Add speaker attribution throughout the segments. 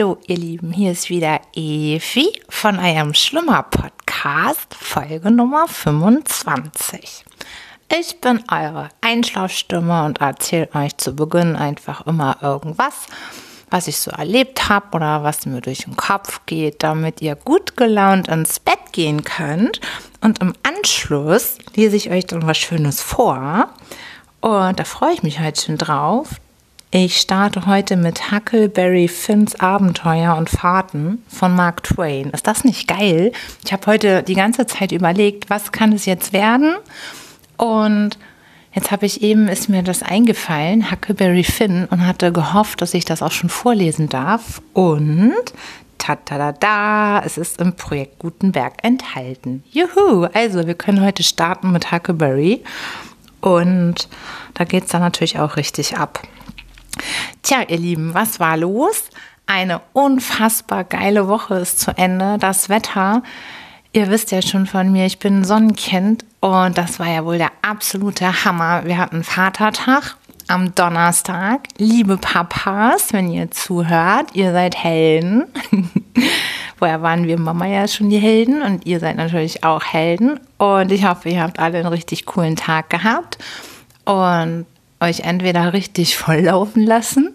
Speaker 1: Hallo ihr Lieben, hier ist wieder Evi von eurem Schlummer Podcast, Folge Nummer 25. Ich bin eure Einschlafstimme und erzähle euch zu Beginn einfach immer irgendwas, was ich so erlebt habe oder was mir durch den Kopf geht, damit ihr gut gelaunt ins Bett gehen könnt. Und im Anschluss lese ich euch dann was Schönes vor. Und da freue ich mich heute schon drauf. Ich starte heute mit Huckleberry Finns Abenteuer und Fahrten von Mark Twain. Ist das nicht geil? Ich habe heute die ganze Zeit überlegt, was kann es jetzt werden? Und jetzt habe ich eben, ist mir das eingefallen, Huckleberry Finn, und hatte gehofft, dass ich das auch schon vorlesen darf. Und ta-ta-da-da, es ist im Projekt Gutenberg enthalten. Juhu! Also, wir können heute starten mit Huckleberry. Und da geht es dann natürlich auch richtig ab. Tja, ihr Lieben, was war los? Eine unfassbar geile Woche ist zu Ende. Das Wetter, ihr wisst ja schon von mir, ich bin Sonnenkind und das war ja wohl der absolute Hammer. Wir hatten Vatertag am Donnerstag. Liebe Papas, wenn ihr zuhört, ihr seid Helden. Vorher waren wir Mama ja schon die Helden und ihr seid natürlich auch Helden. Und ich hoffe, ihr habt alle einen richtig coolen Tag gehabt. Und euch entweder richtig volllaufen lassen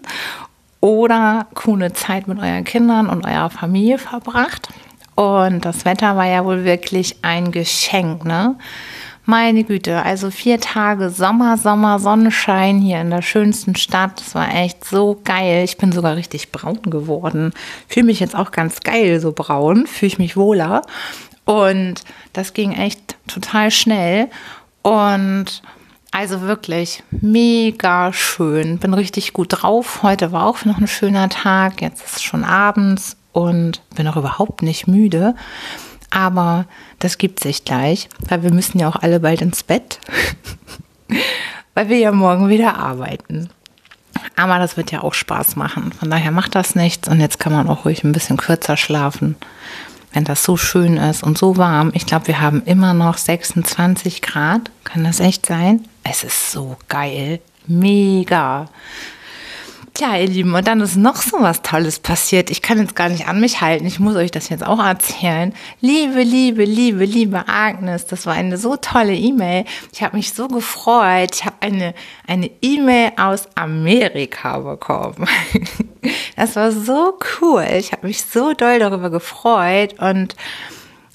Speaker 1: oder coole Zeit mit euren Kindern und eurer Familie verbracht. Und das Wetter war ja wohl wirklich ein Geschenk, ne? Meine Güte, also vier Tage Sommer, Sommer, Sonnenschein hier in der schönsten Stadt. Das war echt so geil. Ich bin sogar richtig braun geworden. Fühle mich jetzt auch ganz geil, so braun. Fühle ich mich wohler. Und das ging echt total schnell. Und also wirklich mega schön. Bin richtig gut drauf. Heute war auch noch ein schöner Tag. Jetzt ist es schon abends und bin auch überhaupt nicht müde. Aber das gibt sich gleich, weil wir müssen ja auch alle bald ins Bett, weil wir ja morgen wieder arbeiten. Aber das wird ja auch Spaß machen. Von daher macht das nichts und jetzt kann man auch ruhig ein bisschen kürzer schlafen wenn das so schön ist und so warm. Ich glaube, wir haben immer noch 26 Grad. Kann das echt sein? Es ist so geil. Mega. Tja, ihr Lieben, und dann ist noch so was Tolles passiert. Ich kann jetzt gar nicht an mich halten. Ich muss euch das jetzt auch erzählen. Liebe, liebe, liebe, liebe Agnes, das war eine so tolle E-Mail. Ich habe mich so gefreut. Ich habe eine eine E-Mail aus Amerika bekommen. Das war so cool. Ich habe mich so doll darüber gefreut und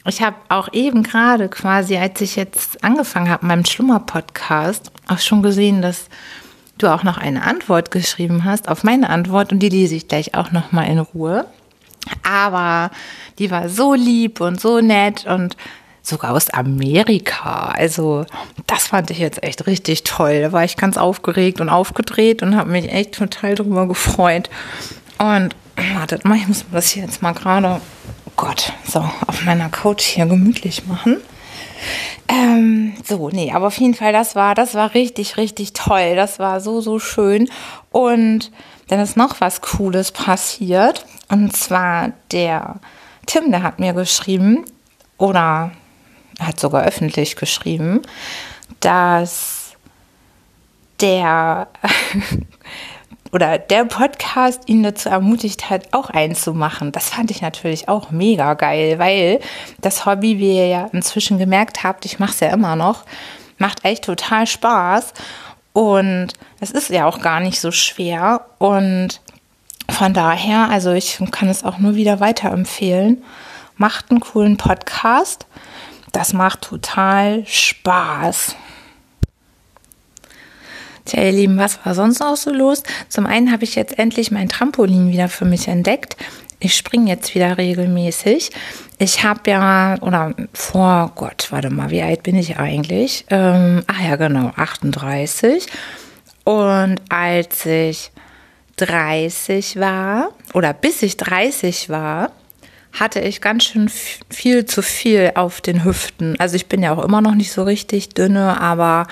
Speaker 1: ich habe auch eben gerade quasi, als ich jetzt angefangen habe, meinem Schlummer-Podcast, auch schon gesehen, dass du auch noch eine Antwort geschrieben hast auf meine Antwort und die lese ich gleich auch noch mal in Ruhe. Aber die war so lieb und so nett und sogar aus Amerika. Also das fand ich jetzt echt richtig toll. Da war ich ganz aufgeregt und aufgedreht und habe mich echt total darüber gefreut. Und wartet mal, ich muss das hier jetzt mal gerade, Gott, so auf meiner Couch hier gemütlich machen. Ähm, so, nee, aber auf jeden Fall, das war, das war richtig, richtig toll. Das war so, so schön. Und dann ist noch was Cooles passiert. Und zwar der Tim, der hat mir geschrieben, oder hat sogar öffentlich geschrieben, dass der oder der Podcast ihn dazu ermutigt hat, auch einzumachen. Das fand ich natürlich auch mega geil, weil das Hobby, wie ihr ja inzwischen gemerkt habt, ich mache es ja immer noch, macht echt total Spaß. Und es ist ja auch gar nicht so schwer. Und von daher, also ich kann es auch nur wieder weiterempfehlen. Macht einen coolen Podcast. Das macht total Spaß. Tja, ihr Lieben, was war sonst auch so los? Zum einen habe ich jetzt endlich mein Trampolin wieder für mich entdeckt. Ich springe jetzt wieder regelmäßig. Ich habe ja, oder vor Gott, warte mal, wie alt bin ich eigentlich? Ähm, ach ja, genau, 38. Und als ich 30 war, oder bis ich 30 war, hatte ich ganz schön viel zu viel auf den Hüften. Also ich bin ja auch immer noch nicht so richtig dünne, aber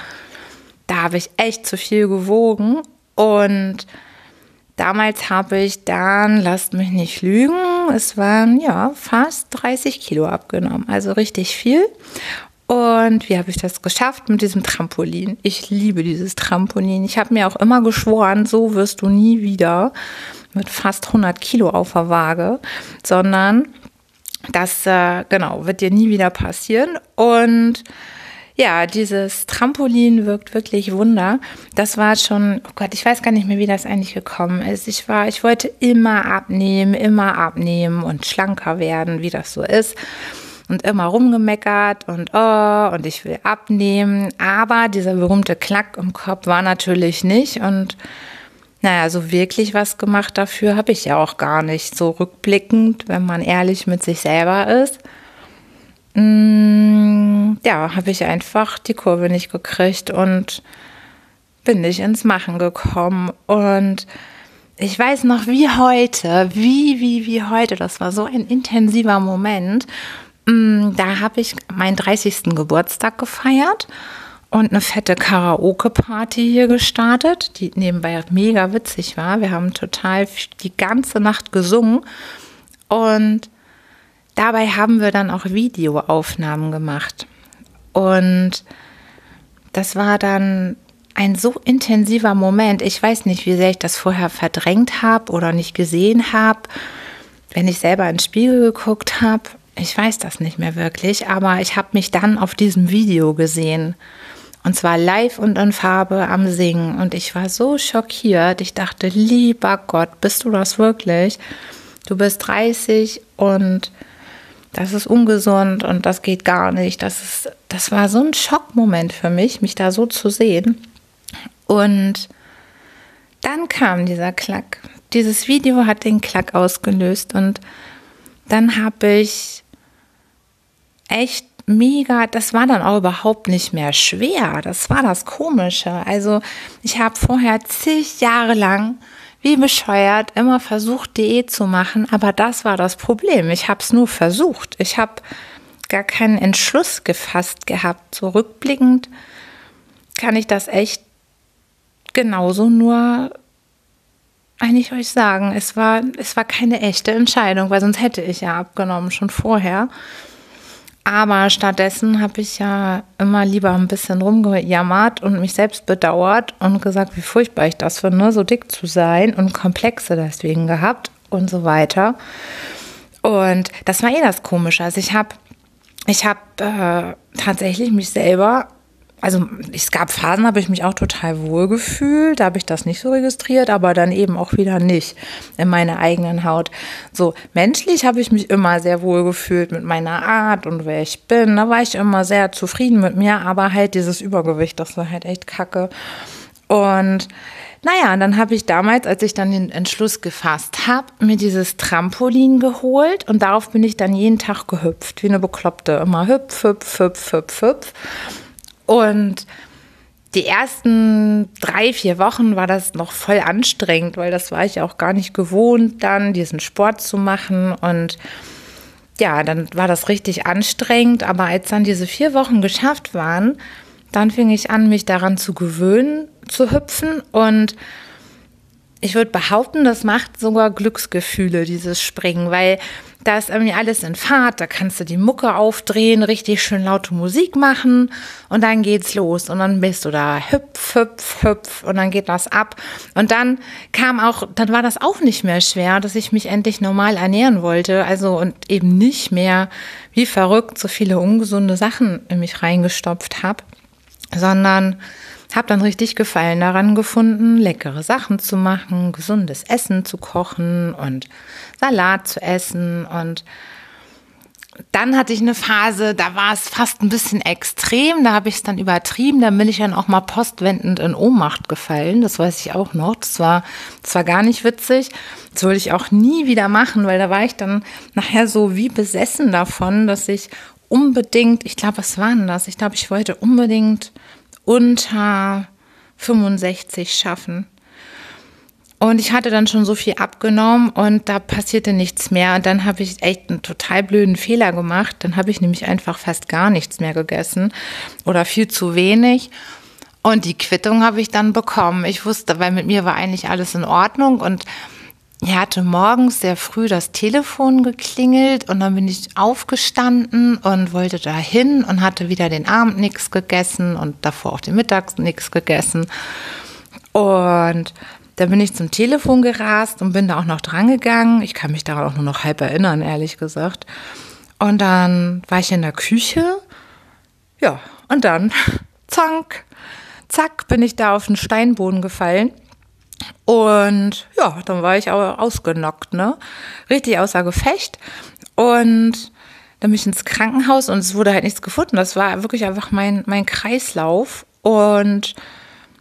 Speaker 1: da habe ich echt zu viel gewogen und damals habe ich dann, lasst mich nicht lügen, es waren ja fast 30 Kilo abgenommen, also richtig viel. Und wie habe ich das geschafft mit diesem Trampolin? Ich liebe dieses Trampolin. Ich habe mir auch immer geschworen, so wirst du nie wieder. mit fast 100 Kilo auf der Waage, sondern das, äh, genau, wird dir nie wieder passieren. Und ja, dieses Trampolin wirkt wirklich Wunder. Das war schon, oh Gott, ich weiß gar nicht mehr, wie das eigentlich gekommen ist. Ich war, ich wollte immer abnehmen, immer abnehmen und schlanker werden, wie das so ist. Und immer rumgemeckert und oh, und ich will abnehmen. Aber dieser berühmte Klack im Kopf war natürlich nicht. Und naja, so wirklich was gemacht dafür habe ich ja auch gar nicht. So rückblickend, wenn man ehrlich mit sich selber ist. Ja, habe ich einfach die Kurve nicht gekriegt und bin nicht ins Machen gekommen. Und ich weiß noch wie heute, wie, wie, wie heute, das war so ein intensiver Moment. Mm, da habe ich meinen 30. Geburtstag gefeiert und eine fette Karaoke-Party hier gestartet, die nebenbei mega witzig war. Wir haben total die ganze Nacht gesungen und dabei haben wir dann auch Videoaufnahmen gemacht. Und das war dann ein so intensiver Moment. Ich weiß nicht, wie sehr ich das vorher verdrängt habe oder nicht gesehen habe, wenn ich selber ins Spiegel geguckt habe. Ich weiß das nicht mehr wirklich, aber ich habe mich dann auf diesem Video gesehen. Und zwar live und in Farbe am Singen. Und ich war so schockiert. Ich dachte, lieber Gott, bist du das wirklich? Du bist 30 und das ist ungesund und das geht gar nicht. Das, ist, das war so ein Schockmoment für mich, mich da so zu sehen. Und dann kam dieser Klack. Dieses Video hat den Klack ausgelöst und dann habe ich echt mega, das war dann auch überhaupt nicht mehr schwer. Das war das Komische. Also ich habe vorher zig Jahre lang wie bescheuert immer versucht, Diät zu machen, aber das war das Problem. Ich habe es nur versucht. Ich habe gar keinen Entschluss gefasst gehabt. So rückblickend kann ich das echt genauso nur eigentlich euch sagen. Es war, es war keine echte Entscheidung, weil sonst hätte ich ja abgenommen, schon vorher. Aber stattdessen habe ich ja immer lieber ein bisschen rumgejammert und mich selbst bedauert und gesagt, wie furchtbar ich das finde, so dick zu sein und Komplexe deswegen gehabt und so weiter. Und das war eh das Komische. Also ich habe ich habe äh, tatsächlich mich selber also es gab Phasen, habe ich mich auch total wohl gefühlt, da habe ich das nicht so registriert, aber dann eben auch wieder nicht in meiner eigenen Haut. So menschlich habe ich mich immer sehr wohl gefühlt mit meiner Art und wer ich bin. Da war ich immer sehr zufrieden mit mir, aber halt dieses Übergewicht, das war halt echt kacke. Und naja, und dann habe ich damals, als ich dann den Entschluss gefasst habe, mir dieses Trampolin geholt und darauf bin ich dann jeden Tag gehüpft, wie eine Bekloppte. Immer hüpf, hüpf, hüpf, hüpf, hüpf. Und die ersten drei, vier Wochen war das noch voll anstrengend, weil das war ich auch gar nicht gewohnt, dann diesen Sport zu machen. Und ja, dann war das richtig anstrengend. Aber als dann diese vier Wochen geschafft waren, dann fing ich an, mich daran zu gewöhnen, zu hüpfen. Und ich würde behaupten, das macht sogar Glücksgefühle, dieses Springen, weil da ist irgendwie alles in Fahrt, da kannst du die Mucke aufdrehen, richtig schön laute Musik machen. Und dann geht's los. Und dann bist du da. Hüpf, hüpf, hüpf. Und dann geht das ab. Und dann kam auch, dann war das auch nicht mehr schwer, dass ich mich endlich normal ernähren wollte, also und eben nicht mehr wie verrückt so viele ungesunde Sachen in mich reingestopft habe, sondern habe dann richtig Gefallen daran gefunden, leckere Sachen zu machen, gesundes Essen zu kochen und Salat zu essen. Und dann hatte ich eine Phase, da war es fast ein bisschen extrem, da habe ich es dann übertrieben, da bin ich dann auch mal postwendend in Ohnmacht gefallen, das weiß ich auch noch. Das war, das war gar nicht witzig. Das wollte ich auch nie wieder machen, weil da war ich dann nachher so wie besessen davon, dass ich unbedingt, ich glaube, was war denn das? Ich glaube, ich wollte unbedingt unter 65 schaffen. Und ich hatte dann schon so viel abgenommen und da passierte nichts mehr. Und dann habe ich echt einen total blöden Fehler gemacht. Dann habe ich nämlich einfach fast gar nichts mehr gegessen oder viel zu wenig. Und die Quittung habe ich dann bekommen. Ich wusste, weil mit mir war eigentlich alles in Ordnung und er hatte morgens sehr früh das Telefon geklingelt und dann bin ich aufgestanden und wollte dahin und hatte wieder den Abend nichts gegessen und davor auch den Mittags nichts gegessen. Und Da bin ich zum Telefon gerast und bin da auch noch dran gegangen. Ich kann mich daran auch nur noch halb erinnern, ehrlich gesagt. Und dann war ich in der Küche. Ja, und dann, zank, zack, bin ich da auf den Steinboden gefallen. Und ja, dann war ich auch ausgenockt, ne? Richtig außer Gefecht. Und dann bin ich ins Krankenhaus und es wurde halt nichts gefunden. Das war wirklich einfach mein, mein Kreislauf. Und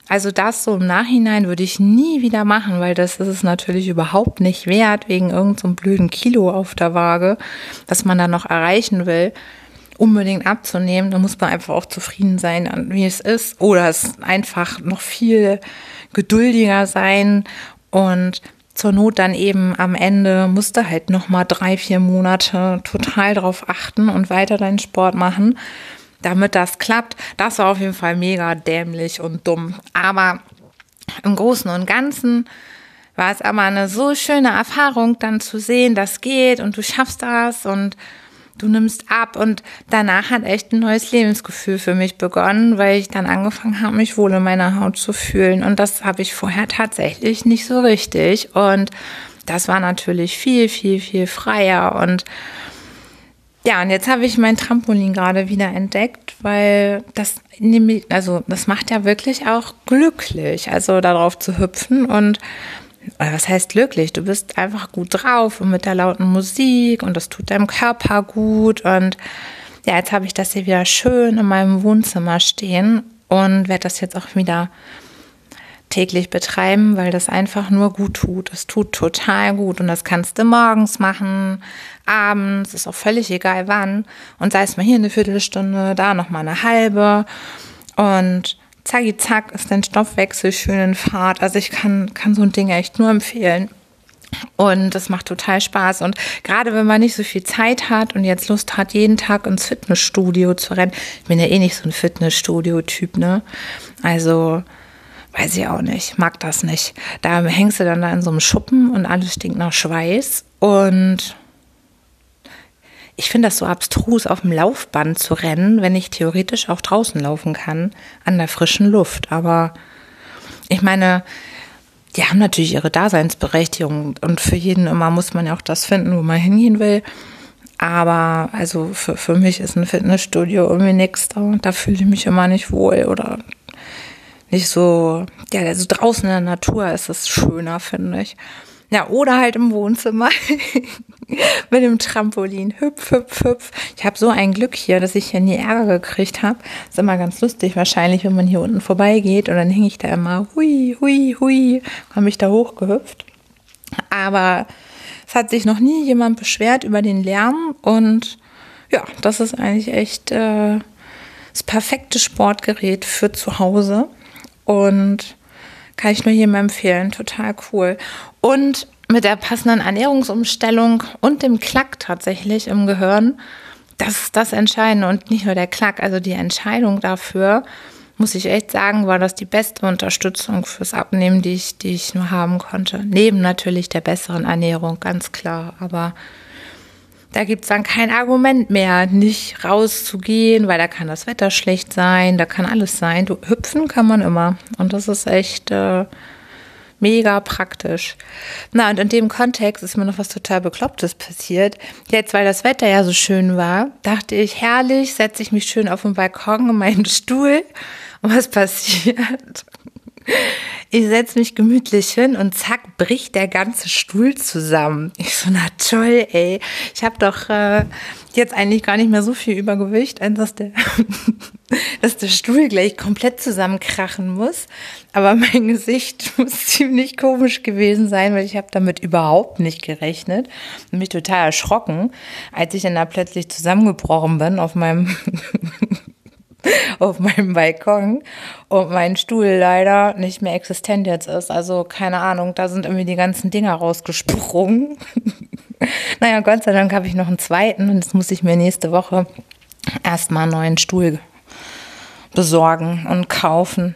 Speaker 1: also das so im Nachhinein würde ich nie wieder machen, weil das ist es natürlich überhaupt nicht wert, wegen irgendeinem so blöden Kilo auf der Waage, was man dann noch erreichen will, unbedingt abzunehmen. Da muss man einfach auch zufrieden sein, wie es ist. Oder es einfach noch viel geduldiger sein und zur Not dann eben am Ende musste halt noch mal drei, vier Monate total drauf achten und weiter deinen Sport machen, damit das klappt. Das war auf jeden Fall mega dämlich und dumm. Aber im Großen und Ganzen war es aber eine so schöne Erfahrung, dann zu sehen, das geht und du schaffst das und du nimmst ab. Und danach hat echt ein neues Lebensgefühl für mich begonnen, weil ich dann angefangen habe, mich wohl in meiner Haut zu fühlen. Und das habe ich vorher tatsächlich nicht so richtig. Und das war natürlich viel, viel, viel freier. Und ja, und jetzt habe ich mein Trampolin gerade wieder entdeckt, weil das also das macht ja wirklich auch glücklich, also darauf zu hüpfen. Und was heißt glücklich? Du bist einfach gut drauf und mit der lauten Musik und das tut deinem Körper gut. Und ja, jetzt habe ich das hier wieder schön in meinem Wohnzimmer stehen und werde das jetzt auch wieder täglich betreiben, weil das einfach nur gut tut. Es tut total gut und das kannst du morgens machen, abends, ist auch völlig egal wann. Und sei es mal hier eine Viertelstunde, da nochmal eine halbe. Und zacki zack ist dein Stoffwechsel schön in Fahrt. Also ich kann, kann so ein Ding echt nur empfehlen. Und es macht total Spaß. Und gerade wenn man nicht so viel Zeit hat und jetzt Lust hat, jeden Tag ins Fitnessstudio zu rennen. Ich bin ja eh nicht so ein Fitnessstudio-Typ, ne? Also, weiß ich auch nicht, mag das nicht. Da hängst du dann da in so einem Schuppen und alles stinkt nach Schweiß. Und ich finde das so abstrus, auf dem Laufband zu rennen, wenn ich theoretisch auch draußen laufen kann, an der frischen Luft. Aber ich meine, die haben natürlich ihre Daseinsberechtigung und für jeden immer muss man ja auch das finden, wo man hingehen will. Aber also für, für mich ist ein Fitnessstudio irgendwie nichts da. Da fühle ich mich immer nicht wohl oder nicht so, ja, also draußen in der Natur ist es schöner, finde ich. Ja, oder halt im Wohnzimmer mit dem Trampolin. Hüpf, hüpf, hüpf. Ich habe so ein Glück hier, dass ich hier nie Ärger gekriegt habe. Ist immer ganz lustig wahrscheinlich, wenn man hier unten vorbeigeht und dann hänge ich da immer hui, hui, hui, komme ich da hochgehüpft. Aber es hat sich noch nie jemand beschwert über den Lärm und ja, das ist eigentlich echt äh, das perfekte Sportgerät für zu Hause und kann ich nur jedem empfehlen. Total cool. Und mit der passenden Ernährungsumstellung und dem Klack tatsächlich im Gehirn, das ist das Entscheidende und nicht nur der Klack, also die Entscheidung dafür, muss ich echt sagen, war das die beste Unterstützung fürs Abnehmen, die ich, die ich nur haben konnte. Neben natürlich der besseren Ernährung, ganz klar. Aber da gibt es dann kein Argument mehr, nicht rauszugehen, weil da kann das Wetter schlecht sein, da kann alles sein. Du, hüpfen kann man immer. Und das ist echt äh, mega praktisch. Na, und in dem Kontext ist mir noch was total Beklopptes passiert. Jetzt, weil das Wetter ja so schön war, dachte ich, herrlich, setze ich mich schön auf den Balkon in meinen Stuhl. Und was passiert? Ich setze mich gemütlich hin und zack, bricht der ganze Stuhl zusammen. Ich so, na toll, ey. Ich habe doch äh, jetzt eigentlich gar nicht mehr so viel Übergewicht, als dass der, dass der Stuhl gleich komplett zusammenkrachen muss. Aber mein Gesicht muss ziemlich komisch gewesen sein, weil ich habe damit überhaupt nicht gerechnet und mich total erschrocken, als ich dann da plötzlich zusammengebrochen bin auf meinem auf meinem Balkon und mein Stuhl leider nicht mehr existent jetzt ist. Also keine Ahnung, da sind irgendwie die ganzen Dinger rausgesprungen. naja, Gott sei Dank habe ich noch einen zweiten und jetzt muss ich mir nächste Woche erstmal einen neuen Stuhl besorgen und kaufen.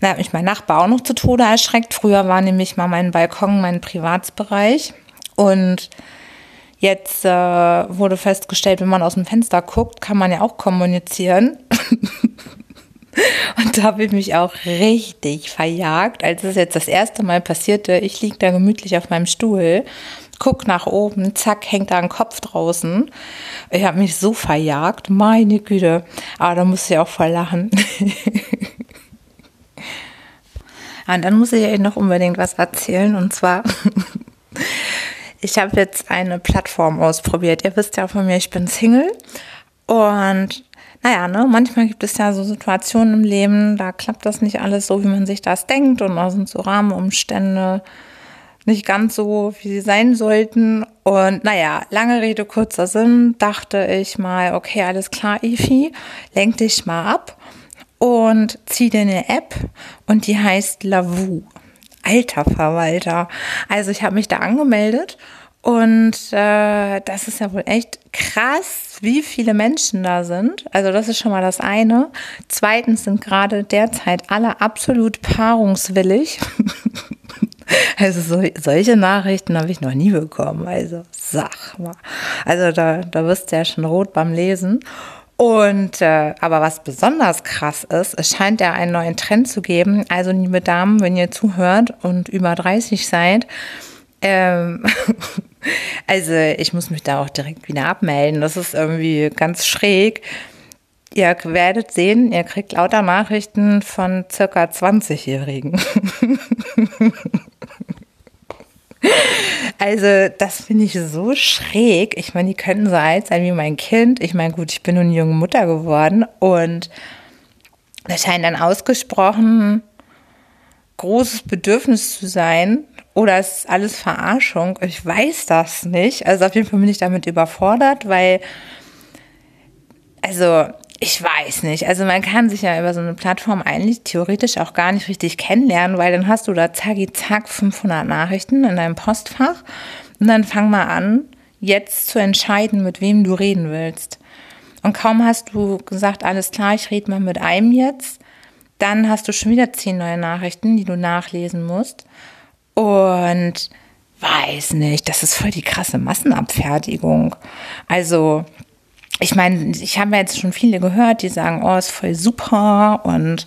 Speaker 1: Da hat mich mein Nachbar auch noch zu Tode erschreckt. Früher war nämlich mal mein Balkon mein Privatsbereich und Jetzt äh, wurde festgestellt, wenn man aus dem Fenster guckt, kann man ja auch kommunizieren. Und da habe ich mich auch richtig verjagt, als es jetzt das erste Mal passierte. Ich liege da gemütlich auf meinem Stuhl, guck nach oben, zack, hängt da ein Kopf draußen. Ich habe mich so verjagt, meine Güte. Aber da muss ich auch voll lachen. Und dann muss ich euch noch unbedingt was erzählen. Und zwar, ich habe jetzt eine Plattform ausprobiert. Ihr wisst ja von mir, ich bin Single. Und naja, ne, manchmal gibt es ja so Situationen im Leben, da klappt das nicht alles so, wie man sich das denkt. Und da sind so Rahmenumstände nicht ganz so, wie sie sein sollten. Und naja, lange Rede, kurzer Sinn, dachte ich mal, okay, alles klar, Ifi, lenk dich mal ab und zieh dir eine App und die heißt Lavu. Alter Verwalter. Also ich habe mich da angemeldet und äh, das ist ja wohl echt krass, wie viele Menschen da sind. Also das ist schon mal das eine. Zweitens sind gerade derzeit alle absolut paarungswillig. Also so, solche Nachrichten habe ich noch nie bekommen. Also sag mal. Also da, da wirst du ja schon rot beim Lesen. Und äh, aber was besonders krass ist, es scheint ja einen neuen Trend zu geben. Also liebe Damen, wenn ihr zuhört und über 30 seid, ähm, also ich muss mich da auch direkt wieder abmelden. Das ist irgendwie ganz schräg. Ihr werdet sehen, ihr kriegt lauter Nachrichten von circa 20-Jährigen. Also, das finde ich so schräg. Ich meine, die könnten so alt sein wie mein Kind. Ich meine, gut, ich bin nun junge Mutter geworden und das scheint ein ausgesprochen großes Bedürfnis zu sein. Oder ist alles Verarschung. Ich weiß das nicht. Also auf jeden Fall bin ich damit überfordert, weil, also ich weiß nicht. Also man kann sich ja über so eine Plattform eigentlich theoretisch auch gar nicht richtig kennenlernen, weil dann hast du da zacki zack 500 Nachrichten in deinem Postfach und dann fang mal an, jetzt zu entscheiden, mit wem du reden willst. Und kaum hast du gesagt, alles klar, ich rede mal mit einem jetzt, dann hast du schon wieder zehn neue Nachrichten, die du nachlesen musst. Und weiß nicht, das ist voll die krasse Massenabfertigung. Also ich meine, ich habe ja jetzt schon viele gehört, die sagen, oh, ist voll super und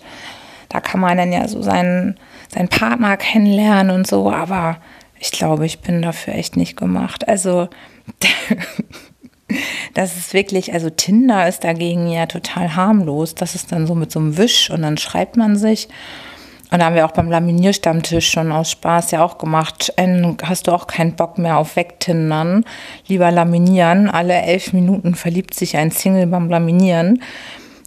Speaker 1: da kann man dann ja so seinen, seinen Partner kennenlernen und so, aber ich glaube, ich bin dafür echt nicht gemacht. Also, das ist wirklich, also Tinder ist dagegen ja total harmlos. Das ist dann so mit so einem Wisch und dann schreibt man sich und da haben wir auch beim Laminierstammtisch schon aus Spaß ja auch gemacht. Hast du auch keinen Bock mehr auf Wegtindern? Lieber laminieren. Alle elf Minuten verliebt sich ein Single beim Laminieren,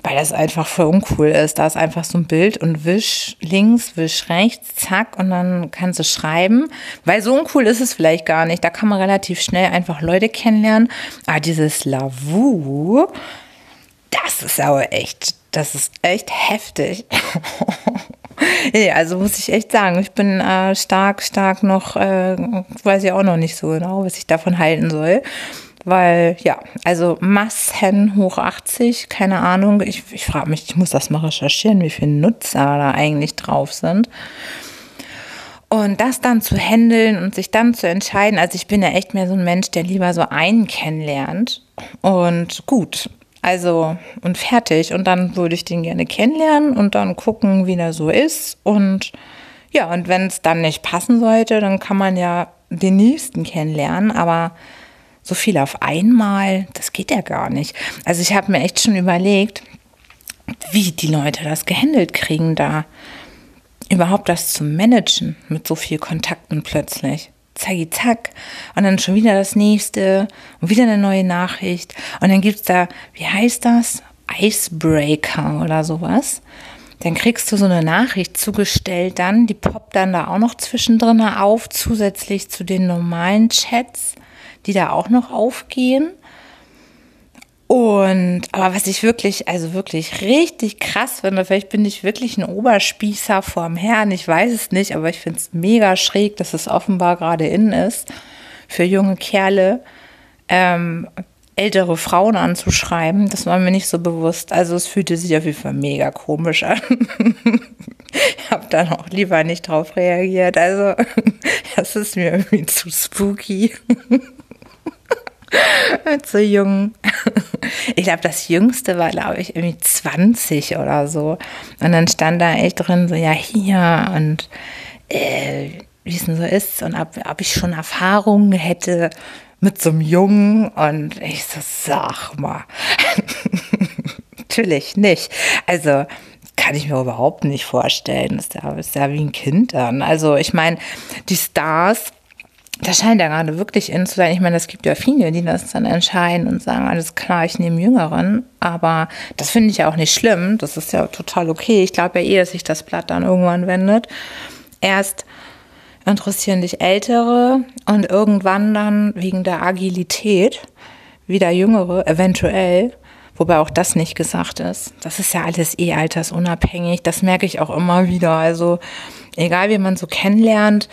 Speaker 1: weil das einfach voll uncool ist. Da ist einfach so ein Bild und wisch links, wisch rechts, zack, und dann kannst du schreiben. Weil so uncool ist es vielleicht gar nicht. Da kann man relativ schnell einfach Leute kennenlernen. Aber dieses Lavu, das ist aber echt, das ist echt heftig. nee, also muss ich echt sagen, ich bin äh, stark, stark noch, äh, weiß ich auch noch nicht so genau, was ich davon halten soll. Weil, ja, also Massen hoch 80, keine Ahnung. Ich, ich frage mich, ich muss das mal recherchieren, wie viele Nutzer da eigentlich drauf sind. Und das dann zu handeln und sich dann zu entscheiden, also ich bin ja echt mehr so ein Mensch, der lieber so einen kennenlernt. Und gut, also und fertig. Und dann würde ich den gerne kennenlernen und dann gucken, wie der so ist. Und ja, und wenn es dann nicht passen sollte, dann kann man ja den nächsten kennenlernen. Aber so viel auf einmal, das geht ja gar nicht. Also ich habe mir echt schon überlegt, wie die Leute das gehandelt kriegen, da überhaupt das zu managen mit so viel Kontakten plötzlich zacki zack und dann schon wieder das nächste und wieder eine neue Nachricht und dann gibt es da, wie heißt das? Icebreaker oder sowas. Dann kriegst du so eine Nachricht zugestellt dann, die poppt dann da auch noch zwischendrin auf, zusätzlich zu den normalen Chats, die da auch noch aufgehen. Und, aber was ich wirklich, also wirklich richtig krass finde, vielleicht bin ich wirklich ein Oberspießer vorm Herrn, ich weiß es nicht, aber ich finde es mega schräg, dass es offenbar gerade innen ist, für junge Kerle ähm, ältere Frauen anzuschreiben. Das war mir nicht so bewusst. Also es fühlte sich auf jeden Fall mega komisch an. ich habe dann auch lieber nicht drauf reagiert. Also das ist mir irgendwie zu spooky. so jung. Ich glaube, das Jüngste war, glaube ich, irgendwie 20 oder so. Und dann stand da echt drin, so, ja, hier und äh, wie es denn so ist und ob, ob ich schon Erfahrungen hätte mit so einem Jungen. Und ich so, sag mal. Natürlich nicht. Also, kann ich mir überhaupt nicht vorstellen. Ist ja, ist ja wie ein Kind dann. Also, ich meine, die Stars das scheint ja gerade wirklich in zu sein. Ich meine, es gibt ja viele, die das dann entscheiden und sagen, alles klar, ich nehme Jüngeren. Aber das finde ich ja auch nicht schlimm. Das ist ja total okay. Ich glaube ja eh, dass sich das Blatt dann irgendwann wendet. Erst interessieren dich Ältere und irgendwann dann wegen der Agilität wieder Jüngere, eventuell. Wobei auch das nicht gesagt ist. Das ist ja alles eh altersunabhängig. Das merke ich auch immer wieder. Also egal, wie man so kennenlernt,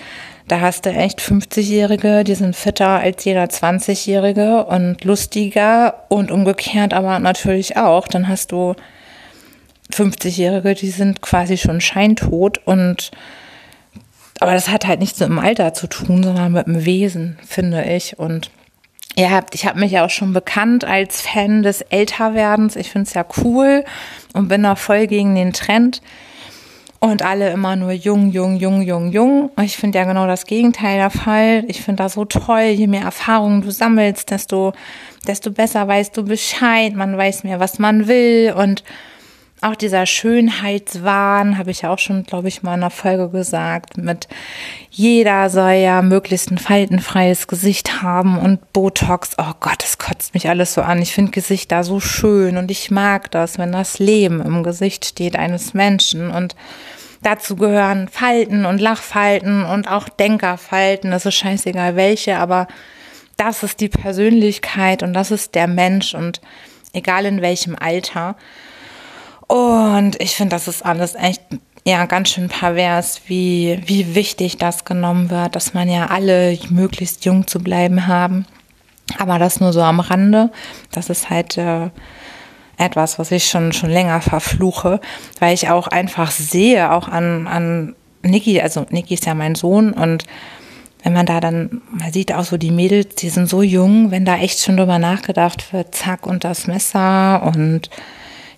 Speaker 1: da hast du echt 50-Jährige, die sind fitter als jeder 20-Jährige und lustiger und umgekehrt aber natürlich auch. Dann hast du 50-Jährige, die sind quasi schon scheintot und aber das hat halt nichts mit dem Alter zu tun, sondern mit dem Wesen, finde ich. Und ja, ich habe mich ja auch schon bekannt als Fan des Älterwerdens. Ich finde es ja cool und bin da voll gegen den Trend. Und alle immer nur jung, jung, jung, jung, jung. Ich finde ja genau das Gegenteil der Fall. Ich finde das so toll. Je mehr Erfahrungen du sammelst, desto, desto besser weißt du Bescheid. Man weiß mehr, was man will. Und auch dieser Schönheitswahn, habe ich ja auch schon, glaube ich, mal in einer Folge gesagt, mit jeder soll ja möglichst ein faltenfreies Gesicht haben und Botox. Oh Gott, das kotzt mich alles so an. Ich finde Gesichter so schön und ich mag das, wenn das Leben im Gesicht steht eines Menschen und dazu gehören Falten und Lachfalten und auch Denkerfalten. Das ist scheißegal welche, aber das ist die Persönlichkeit und das ist der Mensch und egal in welchem Alter. Und ich finde, das ist alles echt ja ganz schön pervers, wie, wie wichtig das genommen wird, dass man ja alle möglichst jung zu bleiben haben. Aber das nur so am Rande. Das ist halt äh, etwas, was ich schon, schon länger verfluche, weil ich auch einfach sehe, auch an, an Niki, also Niki ist ja mein Sohn und wenn man da dann, man sieht auch so die Mädels, die sind so jung, wenn da echt schon drüber nachgedacht wird, zack und das Messer und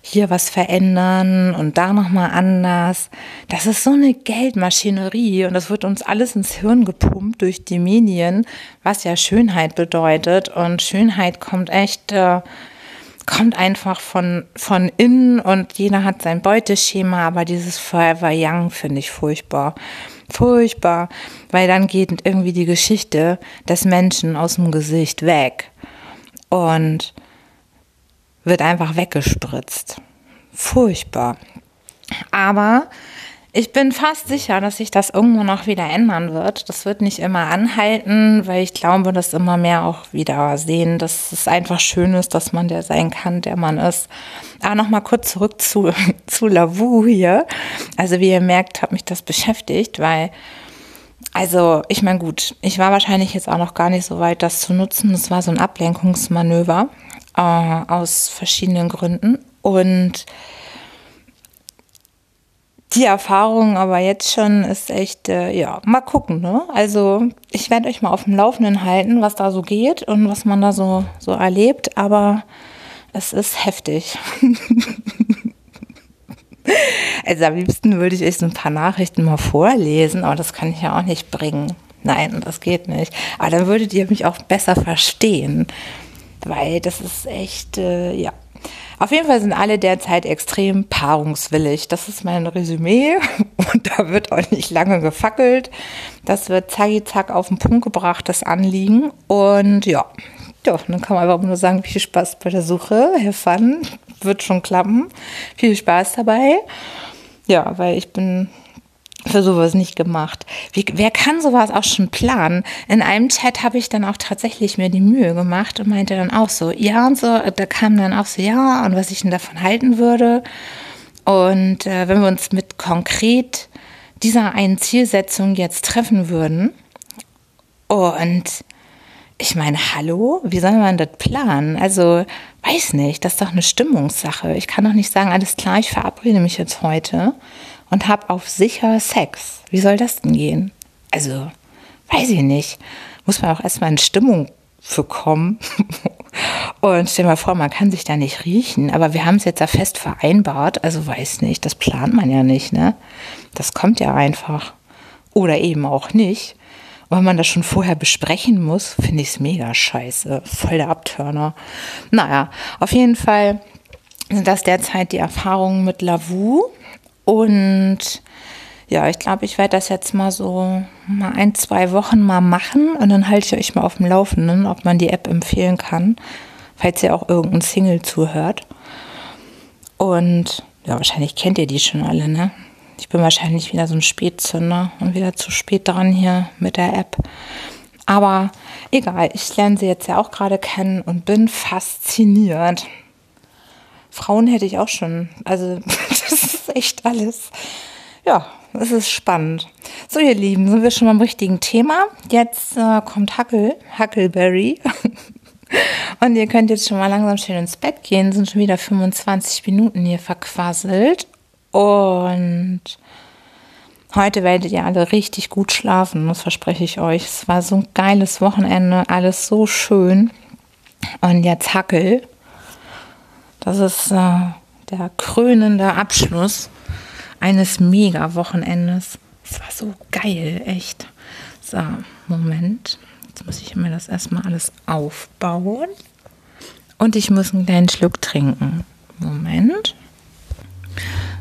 Speaker 1: hier was verändern und da nochmal anders. Das ist so eine Geldmaschinerie und das wird uns alles ins Hirn gepumpt durch die Medien, was ja Schönheit bedeutet. Und Schönheit kommt echt, äh, kommt einfach von, von innen und jeder hat sein Beuteschema, aber dieses Forever Young finde ich furchtbar. Furchtbar, weil dann geht irgendwie die Geschichte des Menschen aus dem Gesicht weg. Und wird einfach weggespritzt. Furchtbar. Aber ich bin fast sicher, dass sich das irgendwann noch wieder ändern wird. Das wird nicht immer anhalten, weil ich glaube, dass immer mehr auch wieder sehen, dass es einfach schön ist, dass man der sein kann, der man ist. Aber nochmal kurz zurück zu, zu Lavu hier. Also wie ihr merkt, hat mich das beschäftigt, weil, also ich meine gut, ich war wahrscheinlich jetzt auch noch gar nicht so weit, das zu nutzen. Es war so ein Ablenkungsmanöver äh, aus verschiedenen Gründen. Und die Erfahrung aber jetzt schon ist echt, äh, ja, mal gucken, ne? Also ich werde euch mal auf dem Laufenden halten, was da so geht und was man da so, so erlebt, aber es ist heftig. also am liebsten würde ich euch so ein paar Nachrichten mal vorlesen, aber das kann ich ja auch nicht bringen. Nein, das geht nicht. Aber dann würdet ihr mich auch besser verstehen weil das ist echt, äh, ja. Auf jeden Fall sind alle derzeit extrem paarungswillig. Das ist mein Resümee und da wird auch nicht lange gefackelt. Das wird zacki zack auf den Punkt gebracht, das Anliegen. Und ja, ja, dann kann man einfach nur sagen, viel Spaß bei der Suche. Herr Fun, wird schon klappen. Viel Spaß dabei. Ja, weil ich bin für sowas nicht gemacht. Wie, wer kann sowas auch schon planen? In einem Chat habe ich dann auch tatsächlich mir die Mühe gemacht und meinte dann auch so, ja und so, da kam dann auch so, ja und was ich denn davon halten würde. Und äh, wenn wir uns mit konkret dieser einen Zielsetzung jetzt treffen würden und ich meine, hallo, wie soll man das planen? Also, weiß nicht, das ist doch eine Stimmungssache. Ich kann doch nicht sagen, alles klar, ich verabrede mich jetzt heute und habe auf sicher Sex. Wie soll das denn gehen? Also, weiß ich nicht. Muss man auch erstmal in Stimmung für kommen. Und stell mal vor, man kann sich da nicht riechen, aber wir haben es jetzt ja fest vereinbart, also weiß nicht, das plant man ja nicht, ne? Das kommt ja einfach. Oder eben auch nicht. Wenn man das schon vorher besprechen muss, finde ich es mega scheiße. Voll der Abtörner. Naja, auf jeden Fall sind das derzeit die Erfahrungen mit Lavu. Und ja, ich glaube, ich werde das jetzt mal so mal ein, zwei Wochen mal machen und dann halte ich euch mal auf dem Laufenden, ob man die App empfehlen kann, falls ihr auch irgendein Single zuhört. Und ja, wahrscheinlich kennt ihr die schon alle, ne? Ich bin wahrscheinlich wieder so ein Spätzünder und wieder zu spät dran hier mit der App. Aber egal, ich lerne sie jetzt ja auch gerade kennen und bin fasziniert. Frauen hätte ich auch schon. Also, das ist echt alles. Ja, es ist spannend. So, ihr Lieben, sind wir schon beim richtigen Thema. Jetzt äh, kommt Huckle, Huckleberry. Und ihr könnt jetzt schon mal langsam schön ins Bett gehen. Sind schon wieder 25 Minuten hier verquasselt. Und heute werdet ihr alle richtig gut schlafen, das verspreche ich euch. Es war so ein geiles Wochenende, alles so schön. Und jetzt Hackel. Das ist äh, der krönende Abschluss eines Mega-Wochenendes. Es war so geil, echt. So, Moment. Jetzt muss ich mir das erstmal alles aufbauen. Und ich muss einen kleinen Schluck trinken. Moment.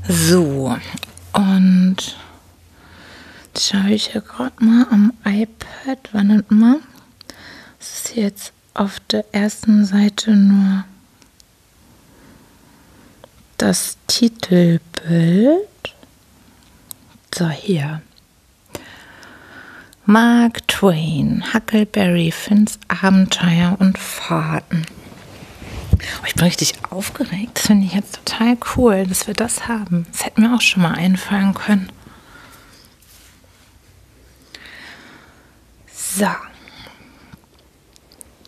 Speaker 1: So, und jetzt schaue ich hier gerade mal am iPad, wann und mal. Es ist jetzt auf der ersten Seite nur das Titelbild. So, hier. Mark Twain, Huckleberry Finns Abenteuer und Fahrten. Oh, ich bin richtig aufgeregt. Das finde ich jetzt total cool, dass wir das haben. Das hätte mir auch schon mal einfallen können. So.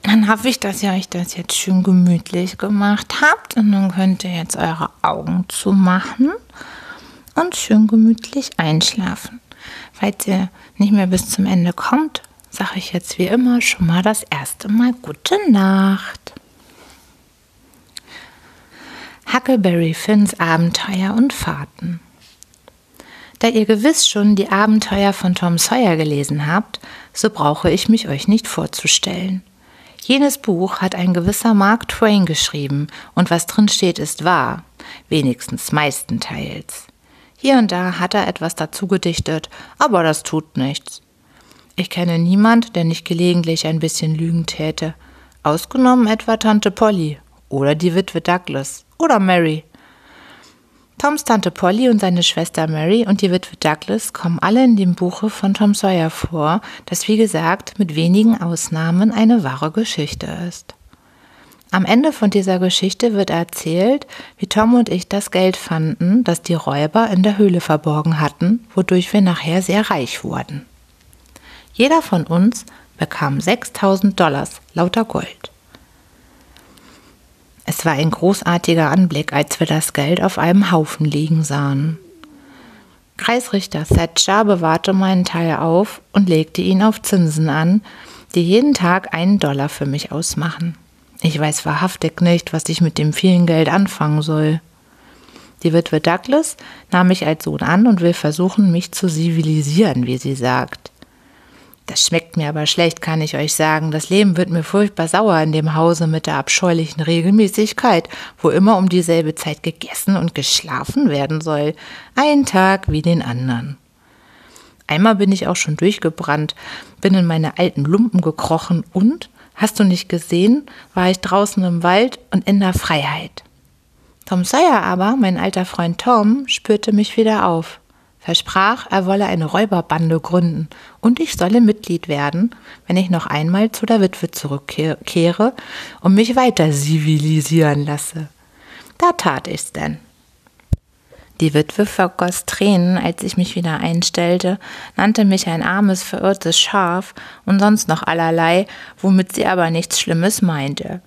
Speaker 1: Dann hoffe ich, dass ihr euch das jetzt schön gemütlich gemacht habt. Und dann könnt ihr jetzt eure Augen zumachen und schön gemütlich einschlafen. Falls ihr nicht mehr bis zum Ende kommt, sage ich jetzt wie immer schon mal das erste Mal gute Nacht. Huckleberry Finns Abenteuer und Fahrten. Da ihr gewiss schon die Abenteuer von Tom Sawyer gelesen habt, so brauche ich mich euch nicht vorzustellen. Jenes Buch hat ein gewisser Mark Twain geschrieben, und was drin steht, ist wahr, wenigstens meistenteils. Hier und da hat er etwas dazu gedichtet, aber das tut nichts. Ich kenne niemand, der nicht gelegentlich ein bisschen lügen täte, ausgenommen etwa Tante Polly oder die Witwe Douglas oder Mary. Toms Tante Polly und seine Schwester Mary und die Witwe Douglas kommen alle in dem Buche von Tom Sawyer vor, das wie gesagt mit wenigen Ausnahmen eine wahre Geschichte ist. Am Ende von dieser Geschichte wird erzählt, wie Tom und ich das Geld fanden, das die Räuber in der Höhle verborgen hatten, wodurch wir nachher sehr reich wurden. Jeder von uns bekam 6000 Dollars lauter Gold. Es war ein großartiger Anblick, als wir das Geld auf einem Haufen liegen sahen. Kreisrichter Thatcher bewahrte meinen Teil auf und legte ihn auf Zinsen an, die jeden Tag einen Dollar für mich ausmachen. Ich weiß wahrhaftig nicht, was ich mit dem vielen Geld anfangen soll. Die Witwe Douglas nahm mich als Sohn an und will versuchen, mich zu zivilisieren, wie sie sagt. Das schmeckt mir aber schlecht, kann ich euch sagen. Das Leben wird mir furchtbar sauer in dem Hause mit der abscheulichen Regelmäßigkeit, wo immer um dieselbe Zeit gegessen und geschlafen werden soll. Ein Tag wie den anderen. Einmal bin ich auch schon durchgebrannt, bin in meine alten Lumpen gekrochen und Hast du nicht gesehen, war ich draußen im Wald und in der Freiheit. Tom Sawyer aber, mein alter Freund Tom, spürte mich wieder auf, versprach, er wolle eine Räuberbande gründen und ich solle Mitglied werden, wenn ich noch einmal zu der Witwe zurückkehre und mich weiter zivilisieren lasse. Da tat ich's denn. Die Witwe vergoss Tränen, als ich mich wieder einstellte, nannte mich ein armes, verirrtes Schaf und sonst noch allerlei, womit sie aber nichts Schlimmes meinte.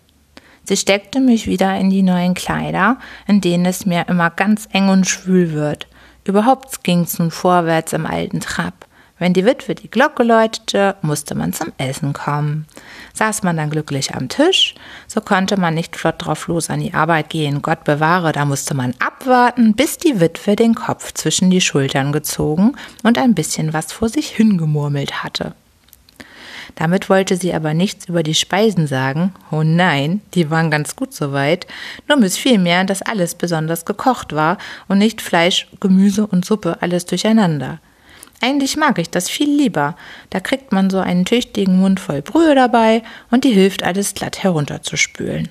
Speaker 1: Sie steckte mich wieder in die neuen Kleider, in denen es mir immer ganz eng und schwül wird. Überhaupt ging's nun vorwärts im alten Trab. Wenn die Witwe die Glocke läutete, musste man zum Essen kommen. Saß man dann glücklich am Tisch, so konnte man nicht flott drauf los an die Arbeit gehen. Gott bewahre, da musste man abwarten, bis die Witwe den Kopf zwischen die Schultern gezogen und ein bisschen was vor sich hingemurmelt hatte. Damit wollte sie aber nichts über die Speisen sagen. Oh nein, die waren ganz gut soweit. Nur missfiel mir, dass alles besonders gekocht war und nicht Fleisch, Gemüse und Suppe alles durcheinander. Eigentlich mag ich das viel lieber. Da kriegt man so einen tüchtigen Mund voll Brühe dabei und die hilft, alles glatt herunterzuspülen.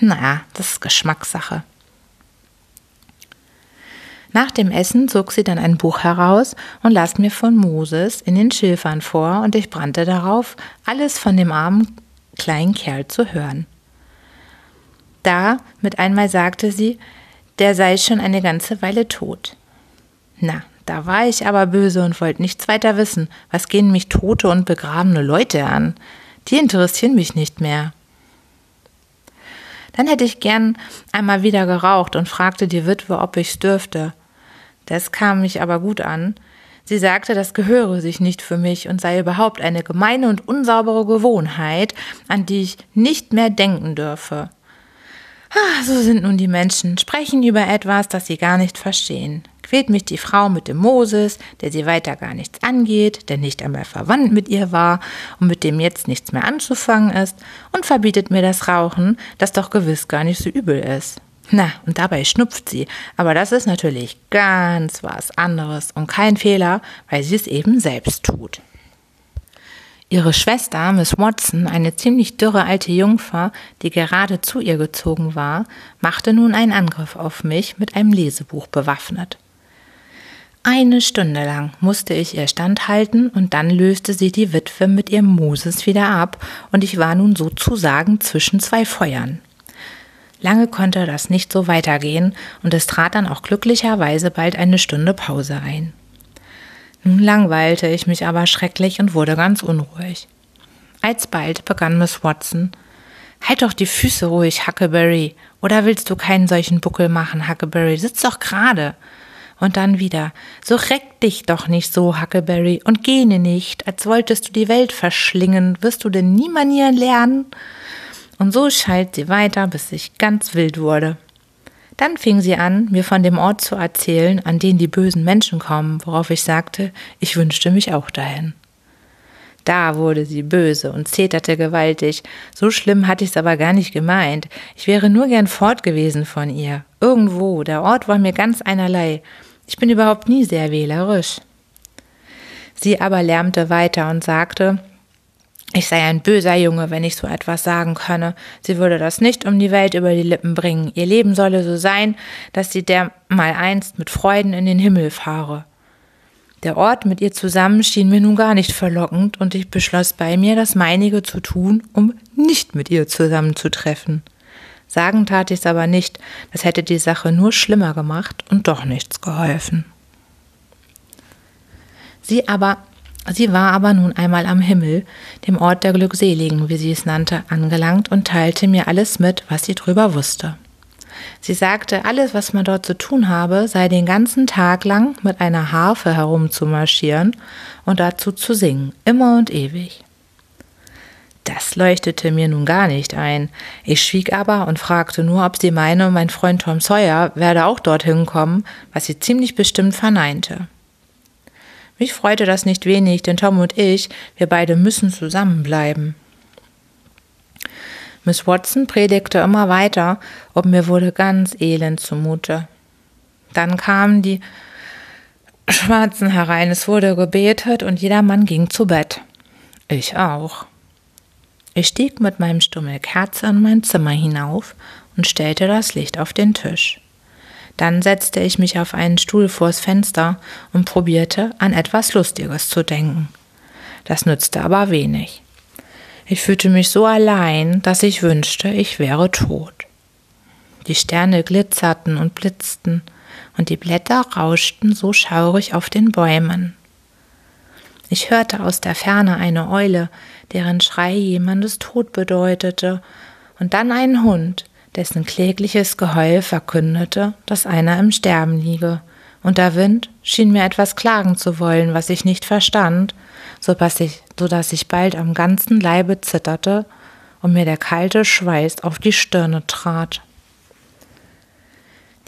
Speaker 1: Naja, das ist Geschmackssache. Nach dem Essen zog sie dann ein Buch heraus und las mir von Moses in den Schilfern vor, und ich brannte darauf, alles von dem armen kleinen Kerl zu hören. Da mit einmal sagte sie, der sei schon eine ganze Weile tot. Na, da war ich aber böse und wollte nichts weiter wissen. Was gehen mich tote und begrabene Leute an? Die interessieren mich nicht mehr. Dann hätte ich gern einmal wieder geraucht und fragte die Witwe, ob ich's dürfte. Das kam mich aber gut an. Sie sagte, das gehöre sich nicht für mich und sei überhaupt eine gemeine und unsaubere Gewohnheit, an die ich nicht mehr denken dürfe. Ah, so sind nun die Menschen, sprechen über etwas, das sie gar nicht verstehen. Quält mich die Frau mit dem Moses, der sie weiter gar nichts angeht, der nicht einmal verwandt mit ihr war und mit dem jetzt nichts mehr anzufangen ist, und verbietet mir das Rauchen, das doch gewiss gar nicht so übel ist. Na, und dabei schnupft sie, aber das ist natürlich ganz was anderes und kein Fehler, weil sie es eben selbst tut. Ihre Schwester, Miss Watson, eine ziemlich dürre alte Jungfer, die gerade zu ihr gezogen war, machte nun einen Angriff auf mich mit einem Lesebuch bewaffnet. Eine Stunde lang musste ich ihr standhalten und dann löste sie die Witwe mit ihrem Moses wieder ab und ich war nun sozusagen zwischen zwei Feuern. Lange konnte das nicht so weitergehen und es trat dann auch glücklicherweise bald eine Stunde Pause ein. Nun langweilte ich mich aber schrecklich und wurde ganz unruhig. Alsbald begann Miss Watson. Halt doch die Füße ruhig, Huckleberry. Oder willst du keinen solchen Buckel machen, Huckleberry? Sitz doch gerade. Und dann wieder. So reck dich doch nicht so, Huckleberry, und gähne nicht, als wolltest du die Welt verschlingen. Wirst du denn nie Manieren lernen? Und so schalt sie weiter, bis ich ganz wild wurde. Dann fing sie an, mir von dem Ort zu erzählen, an den die bösen Menschen kommen, worauf ich sagte, ich wünschte mich auch dahin. Da wurde sie böse und zeterte gewaltig. So schlimm hatte ich's aber gar nicht gemeint. Ich wäre nur gern fort gewesen von ihr. Irgendwo, der Ort war mir ganz einerlei. Ich bin überhaupt nie sehr wählerisch. Sie aber lärmte weiter und sagte, ich sei ein böser Junge, wenn ich so etwas sagen könne. Sie würde das nicht um die Welt über die Lippen bringen. Ihr Leben solle so sein, dass sie der mal einst mit Freuden in den Himmel fahre. Der Ort mit ihr zusammen schien mir nun gar nicht verlockend, und ich beschloss bei mir, das meinige zu tun, um nicht mit ihr zusammenzutreffen. Sagen tat ich's aber nicht, das hätte die Sache nur schlimmer gemacht und doch nichts geholfen. Sie aber Sie war aber nun einmal am Himmel, dem Ort der Glückseligen, wie sie es nannte, angelangt und teilte mir alles mit, was sie drüber wusste. Sie sagte, alles, was man dort zu tun habe, sei den ganzen Tag lang mit einer Harfe herumzumarschieren und dazu zu singen, immer und ewig. Das leuchtete mir nun gar nicht ein. Ich schwieg aber und fragte nur, ob sie meine, mein Freund Tom Sawyer werde auch dorthin kommen, was sie ziemlich bestimmt verneinte. Mich freute das nicht wenig, denn Tom und ich, wir beide müssen zusammenbleiben. Miss Watson predigte immer weiter, und mir wurde ganz elend zumute. Dann kamen die Schwarzen herein, es wurde gebetet und jedermann ging zu Bett. Ich auch. Ich stieg mit meinem Stummel Kerze in mein Zimmer hinauf und stellte das Licht auf den Tisch. Dann setzte ich mich auf einen Stuhl vors Fenster und probierte, an etwas Lustiges zu denken. Das nützte aber wenig. Ich fühlte mich so allein, dass ich wünschte, ich wäre tot. Die Sterne glitzerten und blitzten, und die Blätter rauschten so schaurig auf den Bäumen. Ich hörte aus der Ferne eine Eule, deren Schrei jemandes Tod bedeutete, und dann einen Hund, dessen klägliches Geheul verkündete, dass einer im Sterben liege und der Wind schien mir etwas klagen zu wollen, was ich nicht verstand, so dass ich, so ich bald am ganzen Leibe zitterte und mir der kalte Schweiß auf die Stirne trat.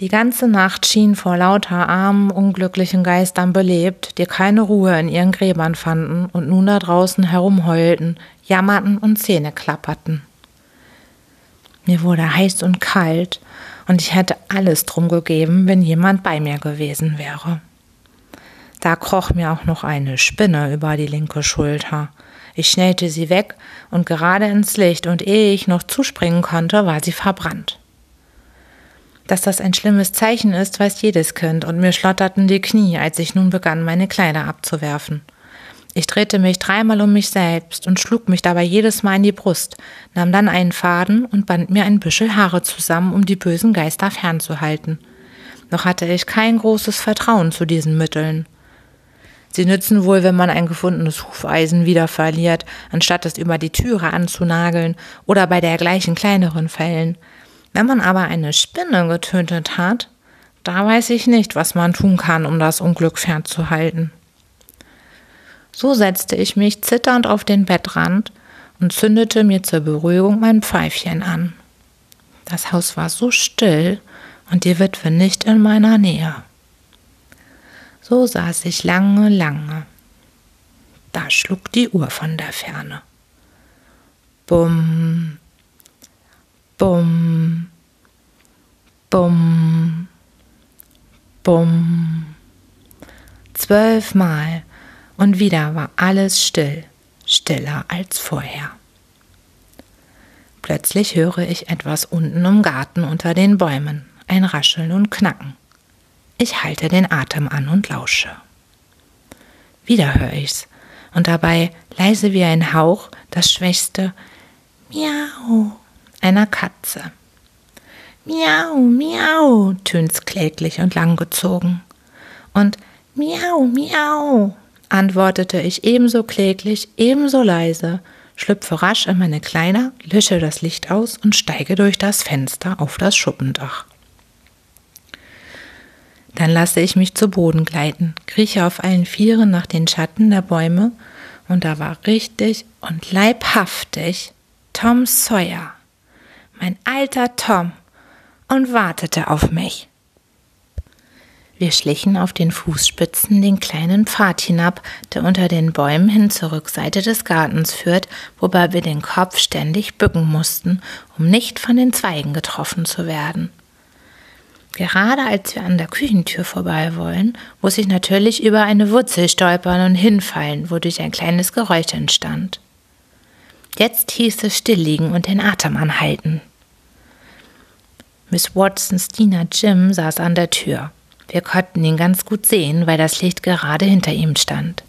Speaker 1: Die ganze Nacht schien vor lauter armen, unglücklichen Geistern belebt, die keine Ruhe in ihren Gräbern fanden und nun da draußen herumheulten, jammerten und Zähne klapperten. Mir wurde heiß und kalt, und ich hätte alles drum gegeben, wenn jemand bei mir gewesen wäre. Da kroch mir auch noch eine Spinne über die linke Schulter. Ich schnellte sie weg und gerade ins Licht, und ehe ich noch zuspringen konnte, war sie verbrannt. Dass das ein schlimmes Zeichen ist, weiß jedes Kind, und mir schlotterten die Knie, als ich nun begann, meine Kleider abzuwerfen. Ich drehte mich dreimal um mich selbst und schlug mich dabei jedes Mal in die Brust, nahm dann einen Faden und band mir ein Büschel Haare zusammen, um die bösen Geister fernzuhalten. Noch hatte ich kein großes Vertrauen zu diesen Mitteln. Sie nützen wohl, wenn man ein gefundenes Hufeisen wieder verliert, anstatt es über die Türe anzunageln oder bei dergleichen kleineren Fällen. Wenn man aber eine Spinne getötet hat, da weiß ich nicht, was man tun kann, um das Unglück fernzuhalten. So setzte ich mich zitternd auf den Bettrand und zündete mir zur Beruhigung mein Pfeifchen an. Das Haus war so still und die Witwe nicht in meiner Nähe. So saß ich lange, lange. Da schlug die Uhr von der Ferne. Bumm, bumm, bumm, bumm. Zwölfmal und wieder war alles still, stiller als vorher. Plötzlich höre ich etwas unten im Garten unter den Bäumen, ein Rascheln und Knacken. Ich halte den Atem an und lausche. Wieder höre ich's, und dabei leise wie ein Hauch das schwächste Miau einer Katze. Miau, miau, tönt's kläglich und langgezogen. Und Miau, miau antwortete ich ebenso kläglich, ebenso leise, schlüpfe rasch in meine Kleider, lösche das Licht aus und steige durch das Fenster auf das Schuppendach. Dann lasse ich mich zu Boden gleiten, krieche auf allen Vieren nach den Schatten der Bäume, und da war richtig und leibhaftig Tom Sawyer, mein alter Tom, und wartete auf mich. Wir schlichen auf den Fußspitzen den kleinen Pfad hinab, der unter den Bäumen hin zur Rückseite des Gartens führt, wobei wir den Kopf ständig bücken mussten, um nicht von den Zweigen getroffen zu werden. Gerade als wir an der Küchentür vorbei wollen, muss ich natürlich über eine Wurzel stolpern und hinfallen, wodurch ein kleines Geräusch entstand. Jetzt hieß es stillliegen und den Atem anhalten. Miss Watsons Diener Jim saß an der Tür. Wir konnten ihn ganz gut sehen, weil das Licht gerade hinter ihm stand.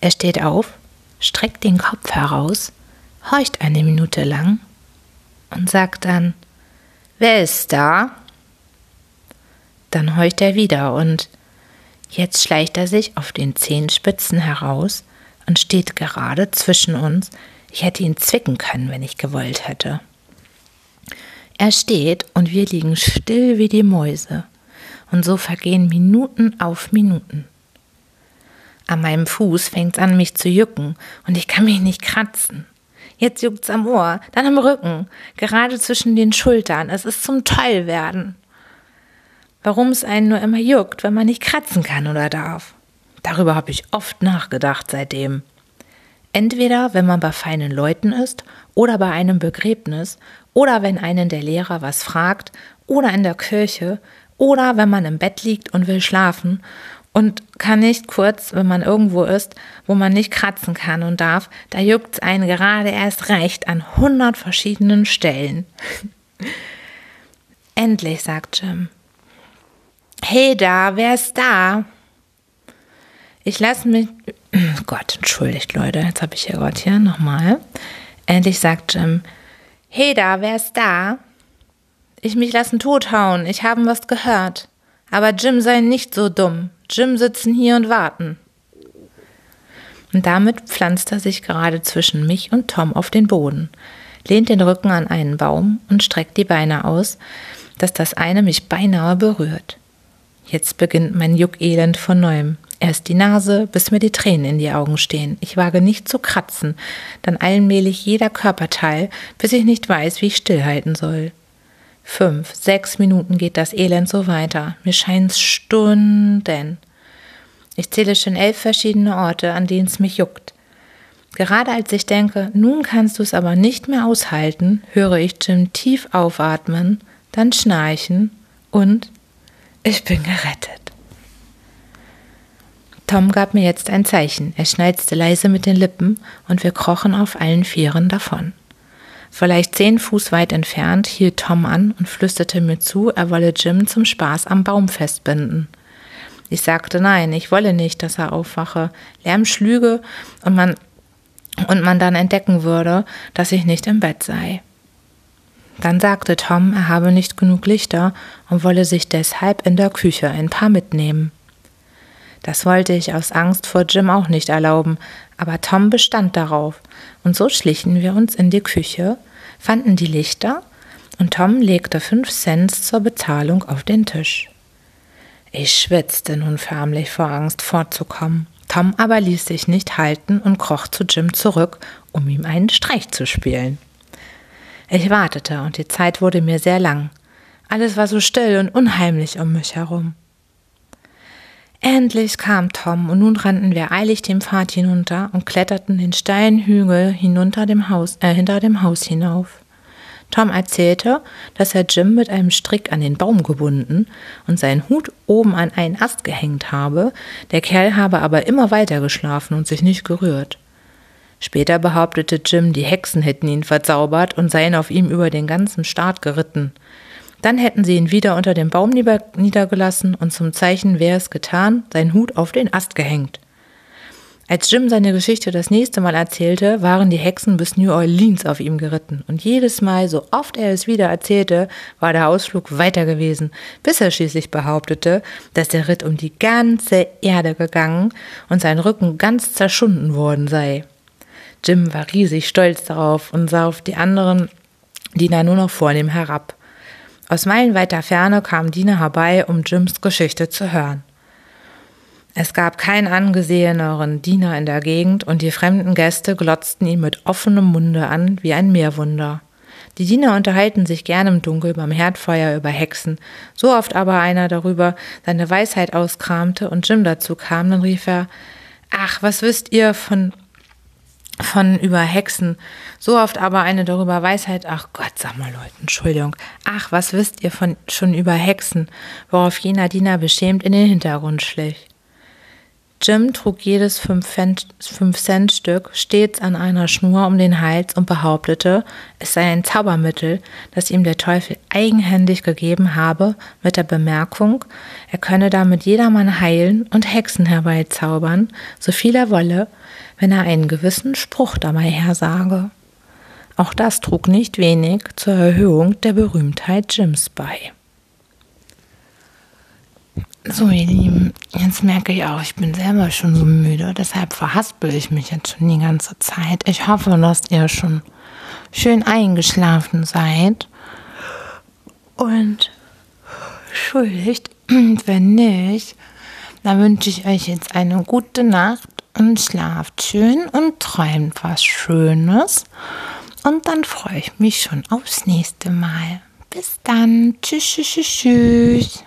Speaker 1: Er steht auf, streckt den Kopf heraus, horcht eine Minute lang und sagt dann, Wer ist da? Dann horcht er wieder und jetzt schleicht er sich auf den Zehenspitzen heraus und steht gerade zwischen uns. Ich hätte ihn zwicken können, wenn ich gewollt hätte. Er steht und wir liegen still wie die Mäuse und so vergehen Minuten auf Minuten. An meinem Fuß fängt es an, mich zu jucken und ich kann mich nicht kratzen. Jetzt juckt's am Ohr, dann am Rücken, gerade zwischen den Schultern. Es ist zum Tollwerden. Warum es einen nur immer juckt, wenn man nicht kratzen kann oder darf. Darüber habe ich oft nachgedacht seitdem. Entweder wenn man bei feinen Leuten ist oder bei einem Begräbnis oder wenn einen der Lehrer was fragt oder in der Kirche oder wenn man im Bett liegt und will schlafen und kann nicht kurz, wenn man irgendwo ist, wo man nicht kratzen kann und darf, da juckt es einen gerade erst recht an hundert verschiedenen Stellen. Endlich, sagt Jim. Hey da, wer ist da? Ich lasse mich. Gott, entschuldigt, Leute, jetzt habe ich hier Gott hier nochmal. Endlich sagt Jim. Hey da, wer ist da? Ich mich lassen tothauen, ich haben was gehört. Aber Jim sei nicht so dumm. Jim sitzen hier und warten. Und damit pflanzt er sich gerade zwischen mich und Tom auf den Boden, lehnt den Rücken an einen Baum und streckt die Beine aus, dass das eine mich beinahe berührt. Jetzt beginnt mein Juckelend von neuem. Erst die Nase, bis mir die Tränen in die Augen stehen. Ich wage nicht zu kratzen, dann allmählich jeder Körperteil, bis ich nicht weiß, wie ich stillhalten soll. Fünf, sechs Minuten geht das Elend so weiter. Mir scheint's Stunden. Ich zähle schon elf verschiedene Orte, an denen es mich juckt. Gerade als ich denke, nun kannst du es aber nicht mehr aushalten, höre ich Jim tief aufatmen, dann schnarchen und ich bin gerettet. Tom gab mir jetzt ein Zeichen. Er schneizte leise mit den Lippen und wir krochen auf allen Vieren davon. Vielleicht zehn Fuß weit entfernt hielt Tom an und flüsterte mir zu, er wolle Jim zum Spaß am Baum festbinden. Ich sagte nein, ich wolle nicht, dass er aufwache. Lärm schlüge und man, und man dann entdecken würde, dass ich nicht im Bett sei. Dann sagte Tom, er habe nicht genug Lichter und wolle sich deshalb in der Küche ein paar mitnehmen. Das wollte ich aus Angst vor Jim auch nicht erlauben, aber Tom bestand darauf, und so schlichen wir uns in die Küche, fanden die Lichter, und Tom legte fünf Cent zur Bezahlung auf den Tisch. Ich schwitzte nun förmlich vor Angst fortzukommen. Tom aber ließ sich nicht halten und kroch zu Jim zurück, um ihm einen Streich zu spielen. Ich wartete, und die Zeit wurde mir sehr lang. Alles war so still und unheimlich um mich herum. Endlich kam Tom, und nun rannten wir eilig den Pfad hinunter und kletterten den steilen Hügel hinunter dem Haus, äh, hinter dem Haus hinauf. Tom erzählte, dass er Jim mit einem Strick an den Baum gebunden und seinen Hut oben an einen Ast gehängt habe, der Kerl habe aber immer weiter geschlafen und sich nicht gerührt. Später behauptete Jim, die Hexen hätten ihn verzaubert und seien auf ihm über den ganzen Staat geritten. Dann hätten sie ihn wieder unter dem Baum niedergelassen und zum Zeichen, wer es getan, seinen Hut auf den Ast gehängt. Als Jim seine Geschichte das nächste Mal erzählte, waren die Hexen bis New Orleans auf ihm geritten. Und jedes Mal, so oft er es wieder erzählte, war der Ausflug weiter gewesen, bis er schließlich behauptete, dass der Ritt um die ganze Erde gegangen und sein Rücken ganz zerschunden worden sei. Jim war riesig stolz darauf und sah auf die anderen Diener nur noch vornehm herab. Aus meilenweiter Ferne kamen Diener herbei, um Jims Geschichte zu hören. Es gab keinen angeseheneren Diener in der Gegend und die fremden Gäste glotzten ihn mit offenem Munde an wie ein Meerwunder. Die Diener unterhalten sich gern im Dunkel beim Herdfeuer über Hexen. So oft aber einer darüber seine Weisheit auskramte und Jim dazu kam, dann rief er, Ach, was wisst ihr von, von über Hexen? So oft aber eine darüber Weisheit, ach Gott, sag mal Leute, Entschuldigung. Ach, was wisst ihr von, schon über Hexen? Worauf jener Diener beschämt in den Hintergrund schlich. Jim trug jedes Fünf-Cent-Stück stets an einer Schnur um den Hals und behauptete, es sei ein Zaubermittel, das ihm der Teufel eigenhändig gegeben habe, mit der Bemerkung, er könne damit jedermann heilen und Hexen herbeizaubern, so viel er wolle, wenn er einen gewissen Spruch dabei hersage. Auch das trug nicht wenig zur Erhöhung der Berühmtheit Jims bei. So, ihr Lieben, jetzt merke ich auch, ich bin selber schon so müde, deshalb verhaspel ich mich jetzt schon die ganze Zeit. Ich hoffe, dass ihr schon schön eingeschlafen seid. Und entschuldigt, wenn nicht, dann wünsche ich euch jetzt eine gute Nacht und schlaft schön und träumt was Schönes. Und dann freue ich mich schon aufs nächste Mal. Bis dann. Tschüss, tschüss, tschüss.